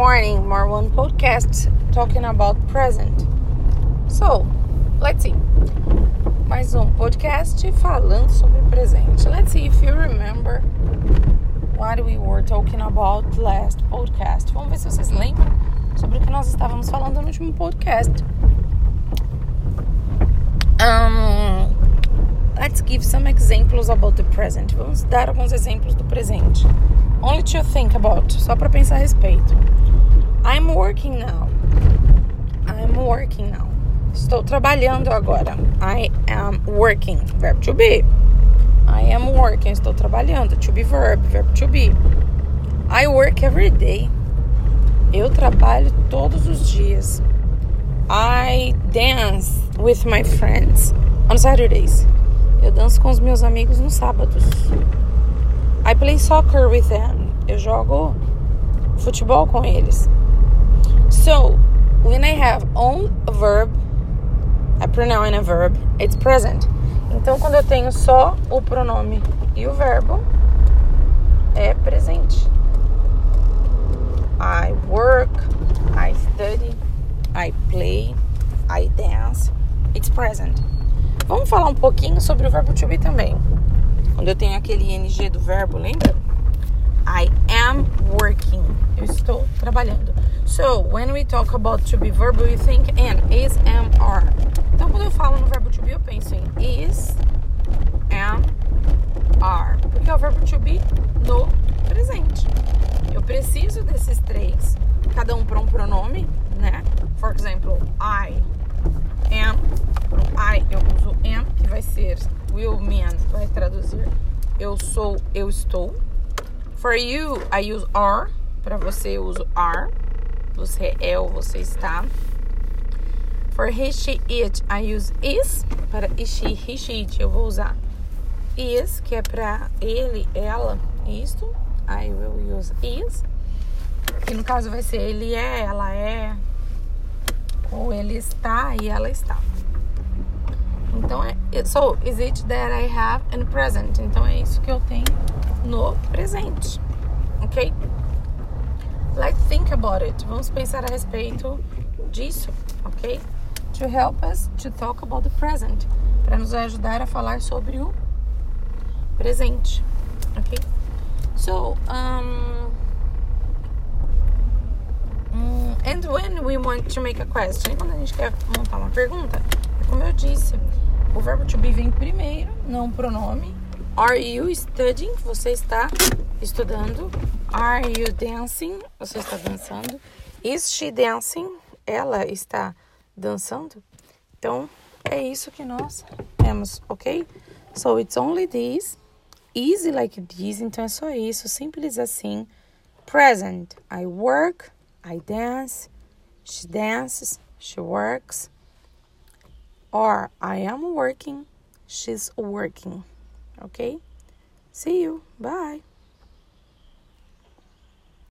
morning, one podcast talking about present. So, let's see. Mais um podcast falando sobre presente. Let's see if you remember what we were talking about last podcast. Vamos ver se vocês lembram sobre o que nós estávamos falando no último podcast. Um, let's give some examples about the present. Vamos dar alguns exemplos do presente. Only to think about, só para pensar a respeito. I'm working now. I'm working now. Estou trabalhando agora. I am working. Verb to be. I am working. Estou trabalhando. To be verb. Verb to be. I work every day. Eu trabalho todos os dias. I dance with my friends on Saturdays. Eu danço com os meus amigos nos sábados. I play soccer with them. Eu jogo futebol com eles. So, when I have on a verb, a pronoun and a verb, it's present. Então, quando eu tenho só o pronome e o verbo, é presente. I work, I study, I play, I dance. It's present. Vamos falar um pouquinho sobre o verbo to be também. Quando eu tenho aquele ing do verbo, lembra? I am working. Eu estou trabalhando. So, when we talk about to be verb, we think in is, am, are. Então, quando eu falo no verbo to be, eu penso em is, am, are. Porque é o verbo to be no presente. Eu preciso desses três, cada um para um pronome, né? For example, I am. I eu uso am, que vai ser will mean, vai traduzir eu sou, eu estou. For you, I use are. Para você, eu uso are. Você é ou você está. For he, she, it, I use is. Para he, she, he, she, it, eu vou usar is, que é para ele, ela, isto. I will use is. Que no caso vai ser ele é, ela é. Ou ele está e ela está. Então é. So, is it that I have in present? Então é isso que eu tenho no presente. Ok? Let's think about it. Vamos pensar a respeito disso, ok? To help us to talk about the present. Para nos ajudar a falar sobre o presente, ok? So, um, and when we want to make a question, quando a gente quer montar uma pergunta, é como eu disse, o verbo to be vem primeiro, não o pronome. Are you studying? Você está estudando. Are you dancing? Você está dançando. Is she dancing? Ela está dançando. Então, é isso que nós temos, ok? So, it's only this. Easy like this. Então, é só isso. Simples assim. Present. I work. I dance. She dances. She works. Or, I am working. She's working. Okay? See you. Bye.